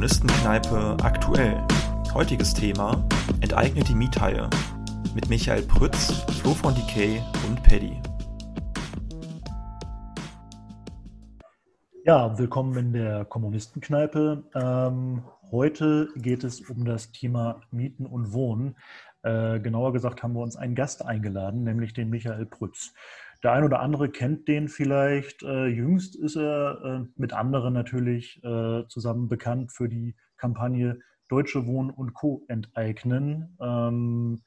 Kommunistenkneipe aktuell. Heutiges Thema: Enteignet die Miethaie. Mit Michael Prütz, Flo von Decay und Paddy. Ja, willkommen in der Kommunistenkneipe. Ähm, heute geht es um das Thema Mieten und Wohnen. Äh, genauer gesagt haben wir uns einen Gast eingeladen, nämlich den Michael Prütz. Der ein oder andere kennt den vielleicht. Äh, jüngst ist er äh, mit anderen natürlich äh, zusammen bekannt für die Kampagne Deutsche Wohnen und Co. enteignen. Ähm,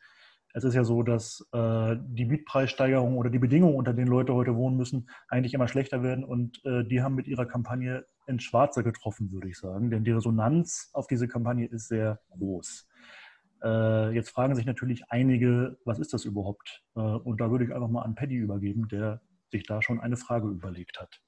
es ist ja so, dass äh, die Mietpreissteigerung oder die Bedingungen, unter denen Leute heute wohnen müssen, eigentlich immer schlechter werden. Und äh, die haben mit ihrer Kampagne ins Schwarze getroffen, würde ich sagen. Denn die Resonanz auf diese Kampagne ist sehr groß. Äh, jetzt fragen sich natürlich einige, was ist das überhaupt? Äh, und da würde ich einfach mal an Paddy übergeben, der sich da schon eine Frage überlegt hat.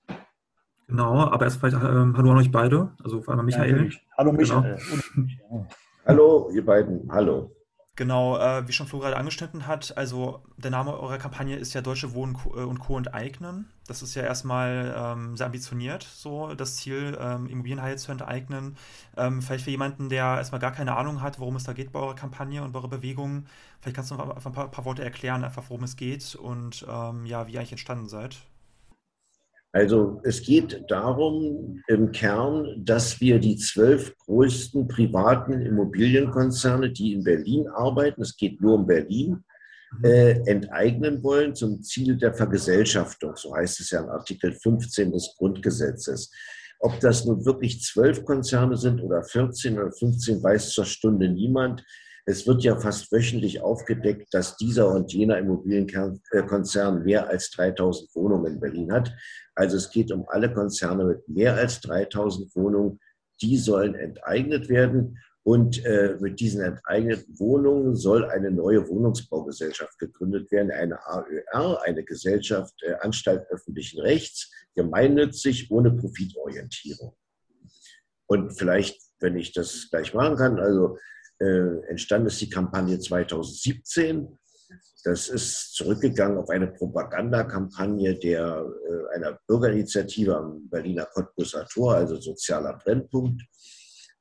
Genau, aber erst vielleicht ähm, hallo an euch beide, also vor allem Michael. Ja, hallo Michael. Genau. Hallo, ihr beiden, hallo. Genau, äh, wie schon Flo gerade angeschnitten hat, also der Name eurer Kampagne ist ja Deutsche Wohnen äh, und Co. enteignen. Das ist ja erstmal ähm, sehr ambitioniert, so das Ziel, ähm, Immobilienhaie zu enteignen. Ähm, vielleicht für jemanden, der erstmal gar keine Ahnung hat, worum es da geht bei eurer Kampagne und bei eurer Bewegung, vielleicht kannst du noch einfach ein paar, paar Worte erklären, einfach worum es geht und ähm, ja, wie ihr eigentlich entstanden seid. Also es geht darum im Kern, dass wir die zwölf größten privaten Immobilienkonzerne, die in Berlin arbeiten, es geht nur um Berlin, mhm. äh, enteignen wollen zum Ziel der Vergesellschaftung. So heißt es ja in Artikel 15 des Grundgesetzes. Ob das nun wirklich zwölf Konzerne sind oder 14 oder 15, weiß zur Stunde niemand. Es wird ja fast wöchentlich aufgedeckt, dass dieser und jener Immobilienkonzern mehr als 3000 Wohnungen in Berlin hat. Also es geht um alle Konzerne mit mehr als 3000 Wohnungen. Die sollen enteignet werden. Und äh, mit diesen enteigneten Wohnungen soll eine neue Wohnungsbaugesellschaft gegründet werden, eine AÖR, eine Gesellschaft äh, Anstalt öffentlichen Rechts, gemeinnützig, ohne Profitorientierung. Und vielleicht, wenn ich das gleich machen kann, also äh, entstanden ist die Kampagne 2017 das ist zurückgegangen auf eine Propagandakampagne der, äh, einer Bürgerinitiative am Berliner Cottbusser Tor, also sozialer Brennpunkt,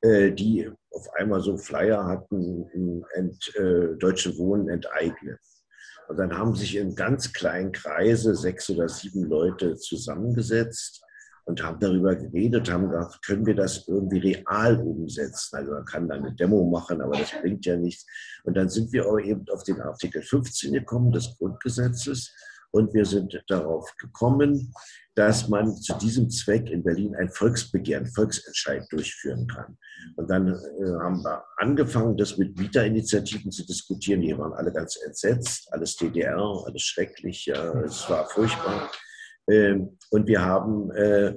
äh, die auf einmal so Flyer hatten, ent, äh, Deutsche Wohnen enteignen. Und dann haben sich in ganz kleinen Kreise sechs oder sieben Leute zusammengesetzt und haben darüber geredet, haben gesagt, können wir das irgendwie real umsetzen? Also man kann da eine Demo machen, aber das bringt ja nichts. Und dann sind wir aber eben auf den Artikel 15 gekommen des Grundgesetzes und wir sind darauf gekommen, dass man zu diesem Zweck in Berlin ein Volksbegehren, Volksentscheid durchführen kann. Und dann äh, haben wir angefangen, das mit Mieterinitiativen zu diskutieren. Die waren alle ganz entsetzt, alles DDR, alles schrecklich, ja, es war furchtbar. Ähm, und wir haben äh,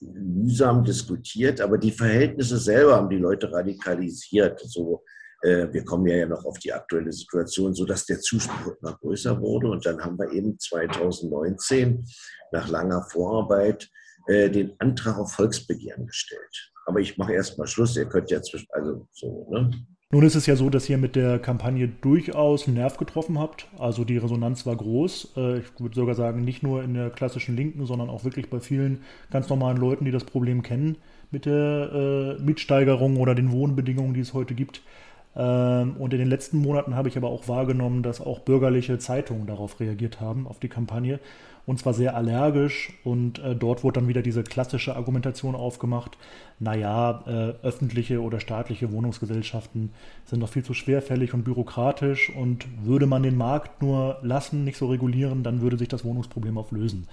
mühsam diskutiert, aber die Verhältnisse selber haben die Leute radikalisiert. So, äh, wir kommen ja noch auf die aktuelle Situation, so dass der Zuspruch immer größer wurde. Und dann haben wir eben 2019 nach langer Vorarbeit äh, den Antrag auf Volksbegehren gestellt. Aber ich mache erst mal Schluss. Ihr könnt ja zwischen, also so, ne? Nun ist es ja so, dass ihr mit der Kampagne durchaus einen Nerv getroffen habt. Also die Resonanz war groß. Äh, ich würde sogar sagen, nicht nur in der klassischen Linken, sondern auch wirklich bei vielen ganz normalen Leuten, die das Problem kennen mit der äh, Mietsteigerung oder den Wohnbedingungen, die es heute gibt. Ähm, und in den letzten Monaten habe ich aber auch wahrgenommen, dass auch bürgerliche Zeitungen darauf reagiert haben, auf die Kampagne und zwar sehr allergisch. Und äh, dort wurde dann wieder diese klassische Argumentation aufgemacht, naja, äh, öffentliche oder staatliche Wohnungsgesellschaften sind doch viel zu schwerfällig und bürokratisch und würde man den Markt nur lassen, nicht so regulieren, dann würde sich das Wohnungsproblem auflösen.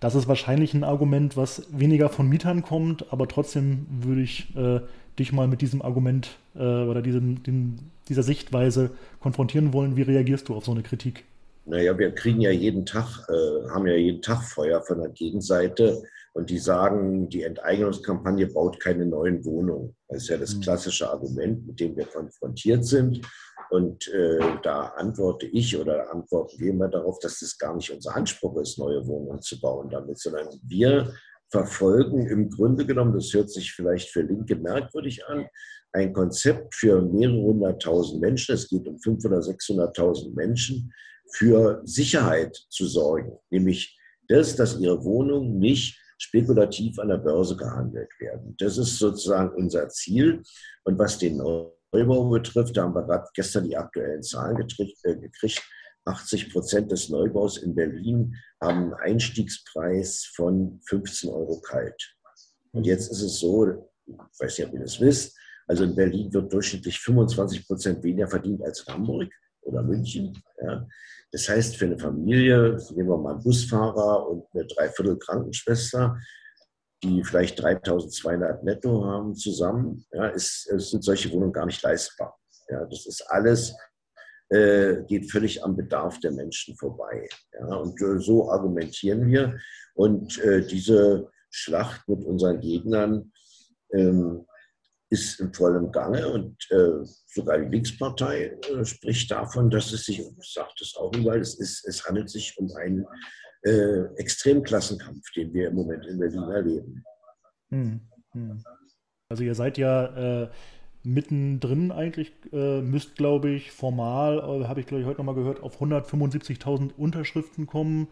Das ist wahrscheinlich ein Argument, was weniger von Mietern kommt, aber trotzdem würde ich äh, dich mal mit diesem Argument äh, oder diesem, dem, dieser Sichtweise konfrontieren wollen. Wie reagierst du auf so eine Kritik? Naja, wir kriegen ja jeden Tag, äh, haben ja jeden Tag Feuer von der Gegenseite und die sagen, die Enteignungskampagne baut keine neuen Wohnungen. Das ist ja das mhm. klassische Argument, mit dem wir konfrontiert sind. Und äh, da antworte ich oder antworten wir immer darauf, dass das gar nicht unser Anspruch ist, neue Wohnungen zu bauen damit, sondern wir verfolgen im Grunde genommen, das hört sich vielleicht für Linke merkwürdig an, ein Konzept für mehrere hunderttausend Menschen, es geht um 500.000 oder 600.000 Menschen, für Sicherheit zu sorgen, nämlich das, dass ihre Wohnung nicht spekulativ an der Börse gehandelt werden. Das ist sozusagen unser Ziel. Und was den Neubau betrifft, da haben wir gerade gestern die aktuellen Zahlen äh, gekriegt. 80 Prozent des Neubaus in Berlin haben einen Einstiegspreis von 15 Euro kalt. Und jetzt ist es so, ich weiß nicht, ob ihr das wisst, also in Berlin wird durchschnittlich 25 Prozent weniger verdient als in Hamburg oder München. Ja. Das heißt, für eine Familie, nehmen wir mal einen Busfahrer und eine Dreiviertel Krankenschwester, die vielleicht 3200 netto haben zusammen, ja, ist, sind solche Wohnungen gar nicht leistbar. Ja, das ist alles, äh, geht völlig am Bedarf der Menschen vorbei. Ja, und äh, so argumentieren wir. Und äh, diese Schlacht mit unseren Gegnern ähm, ist in vollem Gange und äh, sogar die Linkspartei äh, spricht davon, dass es sich, und sagt es auch überall, es, ist, es handelt sich um einen Extremklassenkampf, den wir im Moment in Berlin erleben. Hm, hm. Also ihr seid ja mittendrin eigentlich, äh, müsst glaube ich formal, äh, habe ich glaube ich heute nochmal gehört, auf 175.000 Unterschriften kommen.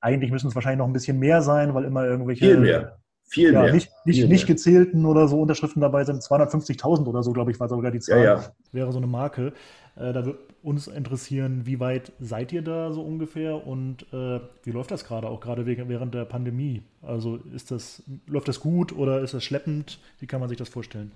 Eigentlich müssen es wahrscheinlich noch ein bisschen mehr sein, weil immer irgendwelche... Viel mehr. Viel ja, mehr. Nicht, nicht, Viel nicht gezählten oder so Unterschriften dabei sind. 250.000 oder so, glaube ich, war sogar die Zahl. Ja, ja. Wäre so eine Marke. Äh, da würde uns interessieren, wie weit seid ihr da so ungefähr und äh, wie läuft das gerade, auch gerade während der Pandemie? Also ist das, läuft das gut oder ist das schleppend? Wie kann man sich das vorstellen?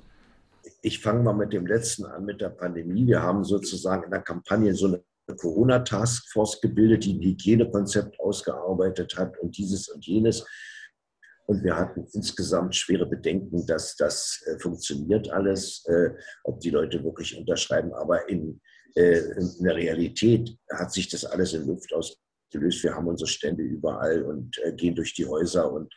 Ich fange mal mit dem letzten an, mit der Pandemie. Wir haben sozusagen in der Kampagne so eine Corona-Taskforce gebildet, die ein Hygienekonzept ausgearbeitet hat und dieses und jenes. Und wir hatten insgesamt schwere Bedenken, dass das äh, funktioniert alles, äh, ob die Leute wirklich unterschreiben. Aber in, äh, in, der Realität hat sich das alles in Luft ausgelöst. Wir haben unsere Stände überall und äh, gehen durch die Häuser und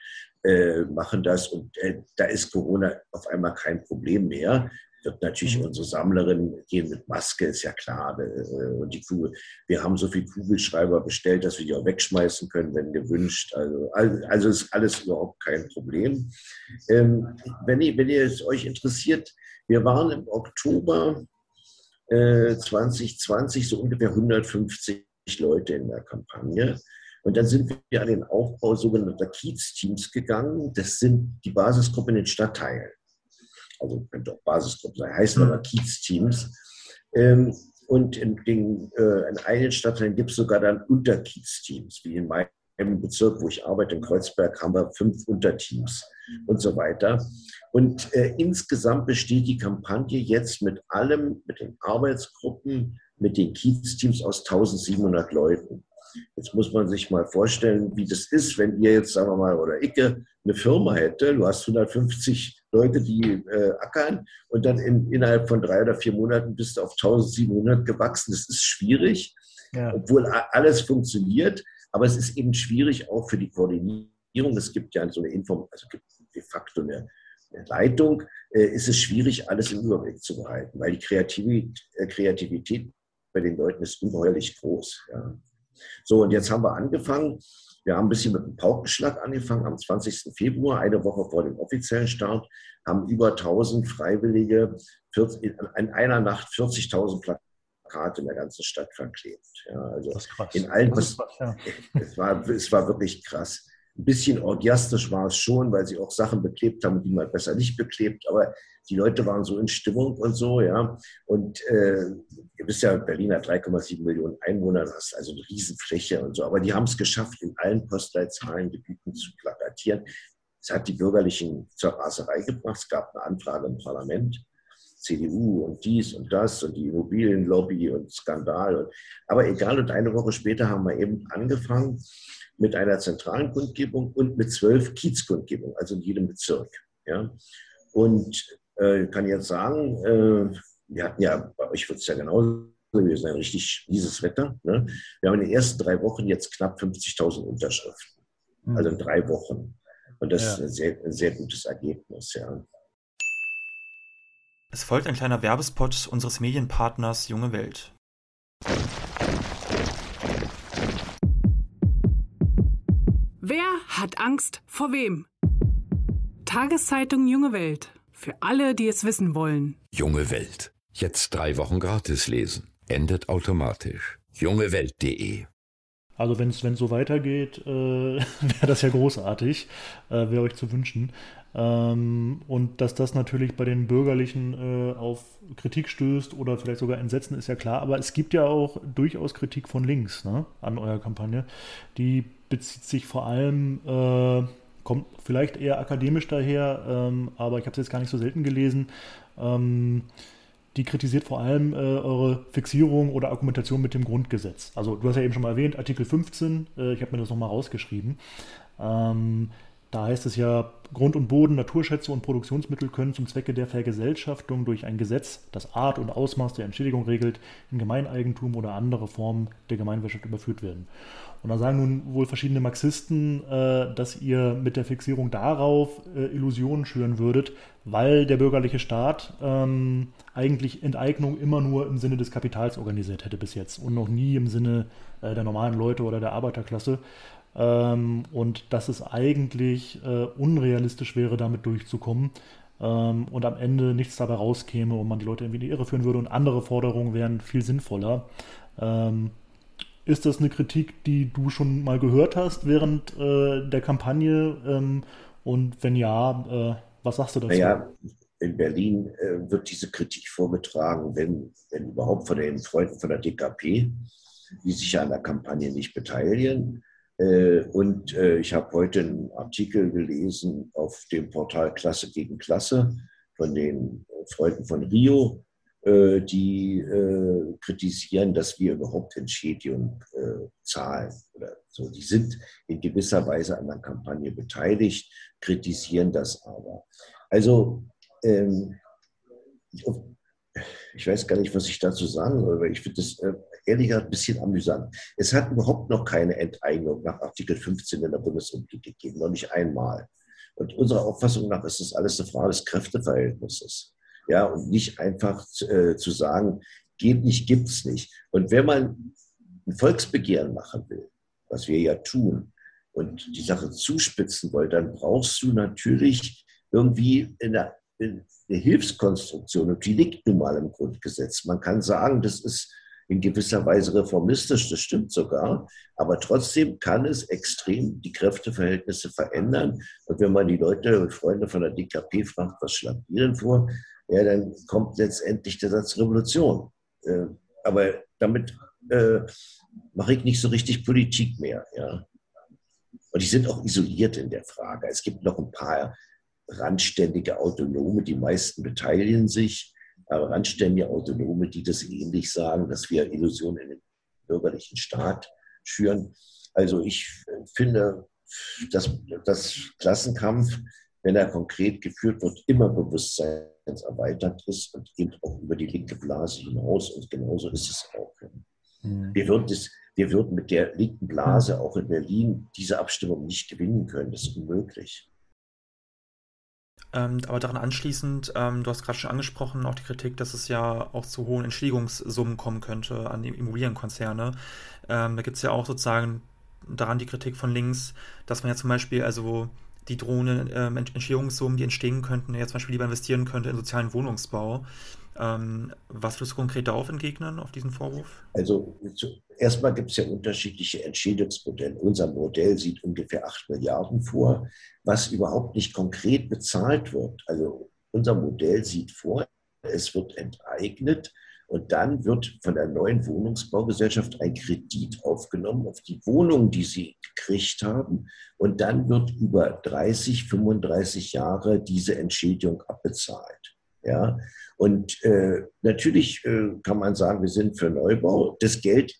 äh, machen das. Und äh, da ist Corona auf einmal kein Problem mehr wird natürlich mhm. unsere Sammlerin gehen mit Maske, ist ja klar. Äh, und die Kugel, wir haben so viele Kugelschreiber bestellt, dass wir die auch wegschmeißen können, wenn gewünscht. Also, also ist alles überhaupt kein Problem. Ähm, wenn, ihr, wenn ihr es euch interessiert, wir waren im Oktober äh, 2020 so ungefähr 150 Leute in der Kampagne. Und dann sind wir an den Aufbau sogenannter Kiez-Teams gegangen. Das sind die Basisgruppen in den Stadtteilen also könnte auch Basisgruppen sein, heißen aber Kiez-Teams. Ähm, und in, den, äh, in einigen Stadtteilen gibt es sogar dann Unterkiez-Teams, wie in meinem Bezirk, wo ich arbeite, in Kreuzberg, haben wir fünf Unterteams und so weiter. Und äh, insgesamt besteht die Kampagne jetzt mit allem, mit den Arbeitsgruppen, mit den Kiez-Teams aus 1700 Leuten. Jetzt muss man sich mal vorstellen, wie das ist, wenn ihr jetzt, sagen wir mal, oder Icke eine Firma hätte, du hast 150 Leute, die äh, ackern und dann in, innerhalb von drei oder vier Monaten bist du auf 1700 gewachsen. Das ist schwierig, ja. obwohl alles funktioniert, aber es ist eben schwierig auch für die Koordinierung. Es gibt ja so eine Inform, also gibt de facto eine, eine Leitung, äh, ist es schwierig, alles im Überblick zu behalten, weil die Kreativität, äh, Kreativität bei den Leuten ist ungeheuerlich groß. Ja. So, und jetzt haben wir angefangen. Wir haben ein bisschen mit einem Paukenschlag angefangen am 20. Februar, eine Woche vor dem offiziellen Start, haben über 1000 Freiwillige in einer Nacht 40.000 Plakate in der ganzen Stadt verklebt. Ja, also das ist krass. In allen, das krass, ja. es, war, es war wirklich krass. Ein bisschen orgiastisch war es schon, weil sie auch Sachen beklebt haben, die man besser nicht beklebt. Aber die Leute waren so in Stimmung und so, ja. Und äh, ihr wisst ja, Berlin hat 3,7 Millionen Einwohner, das ist also eine Riesenfläche und so. Aber die haben es geschafft, in allen Postleitzahlengebieten zu plakatieren. Es hat die Bürgerlichen zur Raserei gebracht. Es gab eine Anfrage im Parlament. CDU und dies und das und die Immobilienlobby und Skandal. Und, aber egal, und eine Woche später haben wir eben angefangen mit einer zentralen Kundgebung und mit zwölf Kiezkundgebungen, also in jedem Bezirk. Ja. Und äh, kann jetzt sagen, äh, wir hatten ja, bei euch wird es ja genauso gewesen, ein richtig mieses Wetter. Ne? Wir haben in den ersten drei Wochen jetzt knapp 50.000 Unterschriften. Mhm. Also in drei Wochen. Und das ja. ist ein sehr, ein sehr gutes Ergebnis, ja. Es folgt ein kleiner Werbespot unseres Medienpartners Junge Welt. Wer hat Angst vor wem? Tageszeitung Junge Welt. Für alle, die es wissen wollen. Junge Welt. Jetzt drei Wochen gratis lesen. Endet automatisch. jungewelt.de Also wenn es so weitergeht, äh, wäre das ja großartig, äh, wäre euch zu wünschen. Ähm, und dass das natürlich bei den Bürgerlichen äh, auf Kritik stößt oder vielleicht sogar Entsetzen, ist ja klar. Aber es gibt ja auch durchaus Kritik von links ne, an eurer Kampagne. Die bezieht sich vor allem, äh, kommt vielleicht eher akademisch daher, ähm, aber ich habe es jetzt gar nicht so selten gelesen. Ähm, die kritisiert vor allem äh, eure Fixierung oder Argumentation mit dem Grundgesetz. Also du hast ja eben schon mal erwähnt, Artikel 15, äh, ich habe mir das nochmal rausgeschrieben. Ähm, da heißt es ja, Grund und Boden, Naturschätze und Produktionsmittel können zum Zwecke der Vergesellschaftung durch ein Gesetz, das Art und Ausmaß der Entschädigung regelt, in Gemeineigentum oder andere Formen der Gemeinwirtschaft überführt werden. Und da sagen nun wohl verschiedene Marxisten, äh, dass ihr mit der Fixierung darauf äh, Illusionen schüren würdet, weil der bürgerliche Staat ähm, eigentlich Enteignung immer nur im Sinne des Kapitals organisiert hätte bis jetzt und noch nie im Sinne äh, der normalen Leute oder der Arbeiterklasse. Ähm, und dass es eigentlich äh, unrealistisch wäre, damit durchzukommen ähm, und am Ende nichts dabei rauskäme und man die Leute irgendwie in die Irre führen würde und andere Forderungen wären viel sinnvoller. Ähm, ist das eine Kritik, die du schon mal gehört hast während äh, der Kampagne? Ähm, und wenn ja, äh, was sagst du dazu? Naja, in Berlin äh, wird diese Kritik vorgetragen, wenn, wenn überhaupt von den Freunden von der DKP, die sich an der Kampagne nicht beteiligen. Äh, und äh, ich habe heute einen Artikel gelesen auf dem Portal Klasse gegen Klasse von den Freunden von Rio, äh, die äh, kritisieren, dass wir überhaupt Entschädigung äh, zahlen. Oder so. Die sind in gewisser Weise an der Kampagne beteiligt, kritisieren das aber. Also ähm, ich weiß gar nicht, was ich dazu sagen soll, weil ich finde das äh, ehrlich gesagt ein bisschen amüsant. Es hat überhaupt noch keine Enteignung nach Artikel 15 in der Bundesrepublik gegeben, noch nicht einmal. Und unserer Auffassung nach ist das alles eine Frage des Kräfteverhältnisses ja, und nicht einfach äh, zu sagen, geht nicht, gibt es nicht. Und wenn man ein Volksbegehren machen will, was wir ja tun, und die Sache zuspitzen will, dann brauchst du natürlich irgendwie eine, eine Hilfskonstruktion. Und die liegt nun mal im Grundgesetz. Man kann sagen, das ist in gewisser Weise reformistisch, das stimmt sogar, aber trotzdem kann es extrem die Kräfteverhältnisse verändern. Und wenn man die Leute und Freunde von der DKP fragt, was schlagen die denn vor, ja, dann kommt letztendlich der Satz Revolution. Äh, aber damit äh, mache ich nicht so richtig Politik mehr. Ja. Und die sind auch isoliert in der Frage. Es gibt noch ein paar randständige Autonome, die meisten beteiligen sich, aber randständige Autonome, die das ähnlich sagen, dass wir Illusionen in den bürgerlichen Staat schüren. Also ich finde, dass das Klassenkampf, wenn er konkret geführt wird, immer Bewusstsein erweitert ist und eben auch über die linke Blase hinaus. Und genauso ist es auch. Mhm. Wir, würden das, wir würden mit der linken Blase auch in Berlin diese Abstimmung nicht gewinnen können. Das ist unmöglich. Ähm, aber daran anschließend, ähm, du hast gerade schon angesprochen, auch die Kritik, dass es ja auch zu hohen Entschädigungssummen kommen könnte an die Immobilienkonzerne. Ähm, da gibt es ja auch sozusagen daran die Kritik von links, dass man ja zum Beispiel also die drohenden ähm, Entstehungssummen, die entstehen könnten, ja zum Beispiel lieber investieren könnte in sozialen Wohnungsbau. Ähm, was würdest du konkret darauf entgegnen, auf diesen Vorwurf? Also erstmal gibt es ja unterschiedliche Entschädigungsmodelle. Unser Modell sieht ungefähr 8 Milliarden vor, was überhaupt nicht konkret bezahlt wird. Also unser Modell sieht vor, es wird enteignet und dann wird von der neuen Wohnungsbaugesellschaft ein Kredit aufgenommen auf die Wohnungen, die sie gekriegt haben. Und dann wird über 30, 35 Jahre diese Entschädigung abbezahlt. Ja, und äh, natürlich äh, kann man sagen, wir sind für Neubau. Das Geld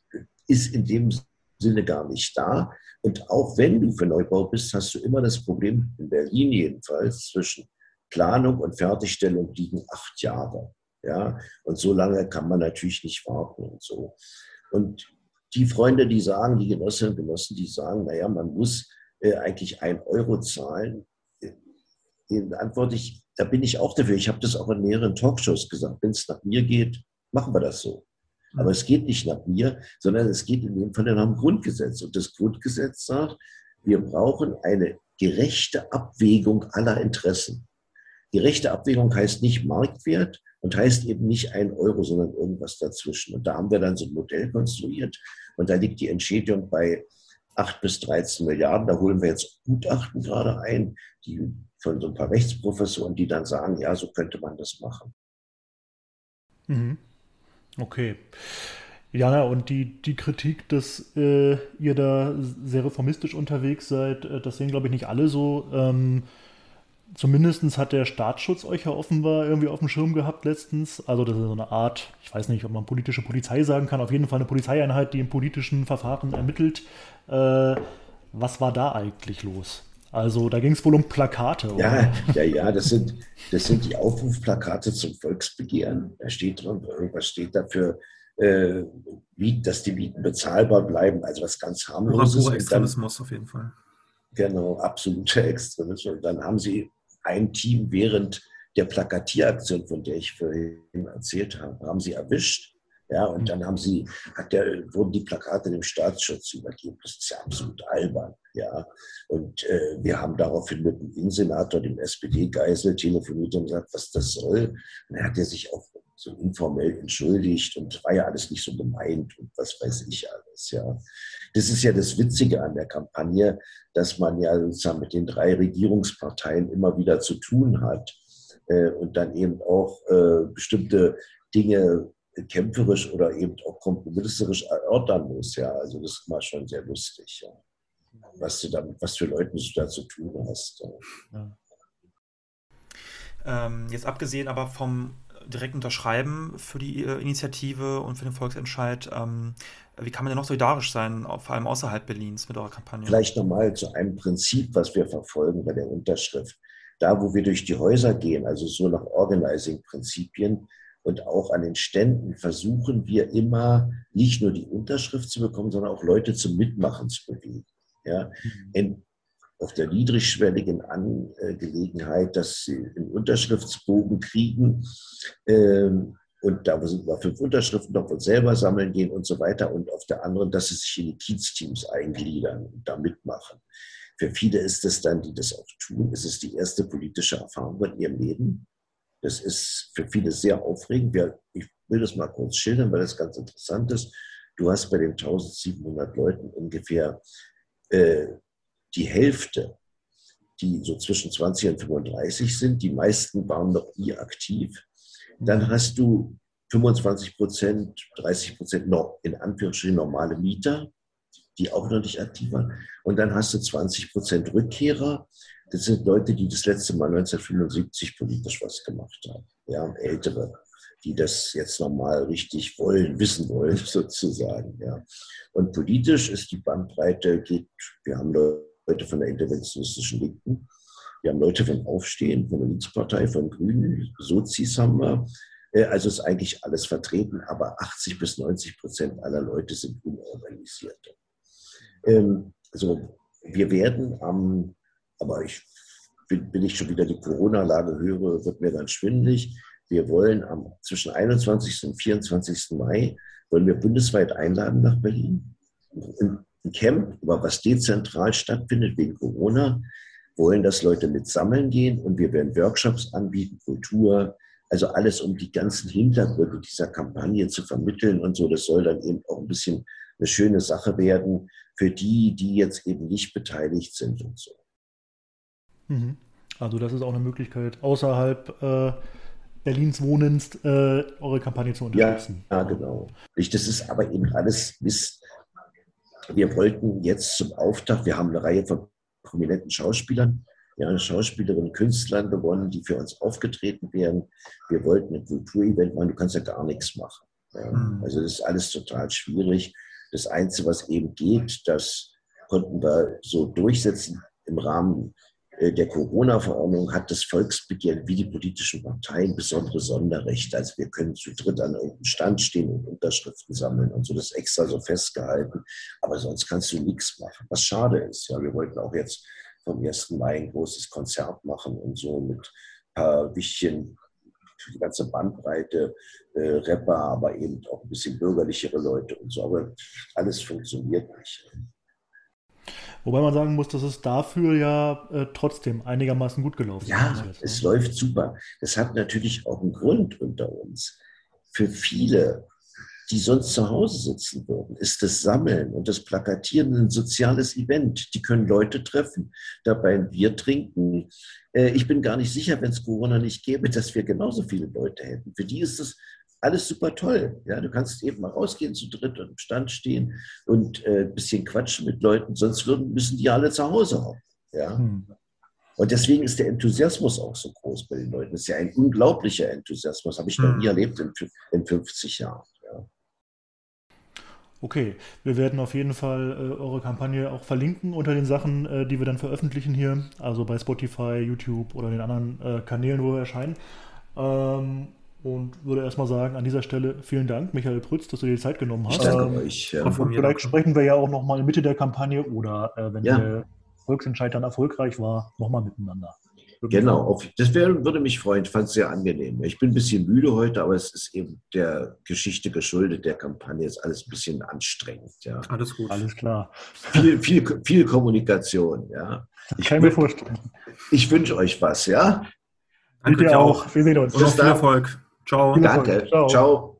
ist in dem Sinne gar nicht da. Und auch wenn du für Neubau bist, hast du immer das Problem, in Berlin jedenfalls, zwischen Planung und Fertigstellung liegen acht Jahre. Ja? Und so lange kann man natürlich nicht warten und so. Und die Freunde, die sagen, die Genossinnen und Genossen, die sagen, naja, man muss äh, eigentlich ein Euro zahlen, antworte ich, da bin ich auch dafür. Ich habe das auch in mehreren Talkshows gesagt. Wenn es nach mir geht, machen wir das so. Aber es geht nicht nach mir, sondern es geht in dem Fall nach dem Grundgesetz. Und das Grundgesetz sagt, wir brauchen eine gerechte Abwägung aller Interessen. Gerechte Abwägung heißt nicht Marktwert und heißt eben nicht ein Euro, sondern irgendwas dazwischen. Und da haben wir dann so ein Modell konstruiert und da liegt die Entschädigung bei 8 bis 13 Milliarden. Da holen wir jetzt Gutachten gerade ein, die von so ein paar Rechtsprofessoren, die dann sagen, ja, so könnte man das machen. Mhm. Okay. Jana, und die, die Kritik, dass äh, ihr da sehr reformistisch unterwegs seid, äh, das sehen, glaube ich, nicht alle so. Ähm, Zumindest hat der Staatsschutz euch ja offenbar irgendwie auf dem Schirm gehabt letztens. Also das ist so eine Art, ich weiß nicht, ob man politische Polizei sagen kann, auf jeden Fall eine Polizeieinheit, die im politischen Verfahren ermittelt. Äh, was war da eigentlich los? Also da ging es wohl um Plakate. Oder? Ja, ja, ja, das sind, das sind die Aufrufplakate zum Volksbegehren. Da steht drin, irgendwas steht dafür, äh, wie, dass die Mieten bezahlbar bleiben, also was ganz harmloses. Purer Extremismus auf jeden Fall. Genau, absoluter Extremismus. Und dann haben sie ein Team während der Plakatieraktion, von der ich vorhin erzählt habe, haben sie erwischt. Ja, und dann haben sie, hat der, wurden die Plakate dem Staatsschutz übergeben. Das ist ja absolut albern. Ja, und äh, wir haben daraufhin mit dem Innensenator, dem SPD-Geisel, telefoniert und gesagt, was das soll. Und dann hat er sich auch so informell entschuldigt und war ja alles nicht so gemeint und was weiß ich alles. Ja, das ist ja das Witzige an der Kampagne, dass man ja sozusagen mit den drei Regierungsparteien immer wieder zu tun hat äh, und dann eben auch äh, bestimmte Dinge kämpferisch oder eben auch kompromisserisch erörtern muss. Ja, also das ist mal schon sehr lustig, ja. was du damit, was für Leute du da zu tun hast. Ja. Ähm, jetzt abgesehen aber vom direkt unterschreiben für die äh, Initiative und für den Volksentscheid. Ähm, wie kann man denn noch solidarisch sein, vor allem außerhalb Berlins mit eurer Kampagne? Vielleicht nochmal zu einem Prinzip, was wir verfolgen bei der Unterschrift. Da, wo wir durch die Häuser gehen, also so nach Organizing-Prinzipien und auch an den Ständen, versuchen wir immer nicht nur die Unterschrift zu bekommen, sondern auch Leute zum Mitmachen zu bewegen. Ja? Mhm auf der niedrigschwelligen Angelegenheit, dass sie einen Unterschriftsbogen kriegen ähm, und da sind wir fünf Unterschriften noch und selber sammeln gehen und so weiter und auf der anderen, dass sie sich in die Kiezteams eingliedern und da mitmachen. Für viele ist es dann, die das auch tun, ist es die erste politische Erfahrung in ihrem Leben. Das ist für viele sehr aufregend. Ich will das mal kurz schildern, weil das ganz interessant ist. Du hast bei den 1700 Leuten ungefähr äh, die Hälfte, die so zwischen 20 und 35 sind, die meisten waren noch nie aktiv. Dann hast du 25 Prozent, 30 Prozent noch in Anführungsstrichen normale Mieter, die auch noch nicht aktiv waren. Und dann hast du 20 Prozent Rückkehrer. Das sind Leute, die das letzte Mal 1975 politisch was gemacht haben. Ja, ältere, die das jetzt nochmal richtig wollen, wissen wollen, sozusagen. Ja. Und politisch ist die Bandbreite, geht, wir haben Leute, von der interventionistischen Linken. Wir haben Leute von Aufstehen, von der Linkspartei, von Grünen, Sozis haben wir. Äh, also ist eigentlich alles vertreten, aber 80 bis 90 Prozent aller Leute sind unorganisiert. Ähm, wir werden am, aber ich bin, bin ich schon wieder die Corona-Lage höre, wird mir ganz schwindelig. Wir wollen am zwischen 21. und 24. Mai wollen wir bundesweit einladen nach Berlin. Ein Camp, aber was dezentral stattfindet wegen Corona, wollen, dass Leute mit sammeln gehen und wir werden Workshops anbieten, Kultur, also alles, um die ganzen Hintergründe dieser Kampagne zu vermitteln und so. Das soll dann eben auch ein bisschen eine schöne Sache werden für die, die jetzt eben nicht beteiligt sind und so. Mhm. Also das ist auch eine Möglichkeit, außerhalb äh, Berlins Wohnens äh, eure Kampagne zu unterstützen. Ja, ja, genau. Das ist aber eben alles bis wir wollten jetzt zum Auftakt, wir haben eine Reihe von prominenten Schauspielern, ja, Schauspielerinnen, Künstlern gewonnen, die für uns aufgetreten wären. Wir wollten ein Kulturevent machen, du kannst ja gar nichts machen. Ja. Mhm. Also das ist alles total schwierig. Das Einzige, was eben geht, das konnten wir so durchsetzen im Rahmen der Corona-Verordnung hat das Volksbegehren wie die politischen Parteien besondere Sonderrechte. Also wir können zu dritt an irgendeinem Stand stehen und Unterschriften sammeln und so. Das extra so festgehalten. Aber sonst kannst du nichts machen. Was schade ist. Ja, wir wollten auch jetzt vom 1. Mai ein großes Konzert machen und so mit ein paar wichtigen für die ganze Bandbreite, äh, Rapper, aber eben auch ein bisschen bürgerlichere Leute und so. Aber alles funktioniert nicht. Wobei man sagen muss, dass es dafür ja äh, trotzdem einigermaßen gut gelaufen ja, ist. Ja, es läuft super. Das hat natürlich auch einen Grund unter uns. Für viele, die sonst zu Hause sitzen würden, ist das Sammeln und das Plakatieren ein soziales Event. Die können Leute treffen, dabei ein Bier trinken. Äh, ich bin gar nicht sicher, wenn es Corona nicht gäbe, dass wir genauso viele Leute hätten. Für die ist das alles super toll. Ja, du kannst eben mal rausgehen zu dritt und im Stand stehen und äh, ein bisschen quatschen mit Leuten, sonst würden, müssen die alle zu Hause haben. Ja. Hm. Und deswegen ist der Enthusiasmus auch so groß bei den Leuten. Das ist ja ein unglaublicher Enthusiasmus, habe ich noch hm. nie erlebt in, in 50 Jahren. Ja. Okay, wir werden auf jeden Fall äh, eure Kampagne auch verlinken unter den Sachen, äh, die wir dann veröffentlichen hier, also bei Spotify, YouTube oder den anderen äh, Kanälen, wo wir erscheinen. Ähm, und würde erstmal sagen, an dieser Stelle vielen Dank, Michael Prütz, dass du dir die Zeit genommen hast. Ich danke ähm, euch. Ja. Und vielleicht sprechen wir ja auch nochmal in Mitte der Kampagne oder äh, wenn ja. der Volksentscheid dann erfolgreich war, nochmal miteinander. Genau, auf, das wär, würde mich freuen. Ich fand es sehr angenehm. Ich bin ein bisschen müde heute, aber es ist eben der Geschichte geschuldet, der Kampagne ist alles ein bisschen anstrengend. Ja. Alles gut. Alles klar. Viel, viel, viel Kommunikation, ja. Ich kann mir vorstellen. Ich wünsche euch was, ja. Danke dir auch. Wir sehen uns. Und viel Erfolg. Ciao. Danke. Ciao. Ciao.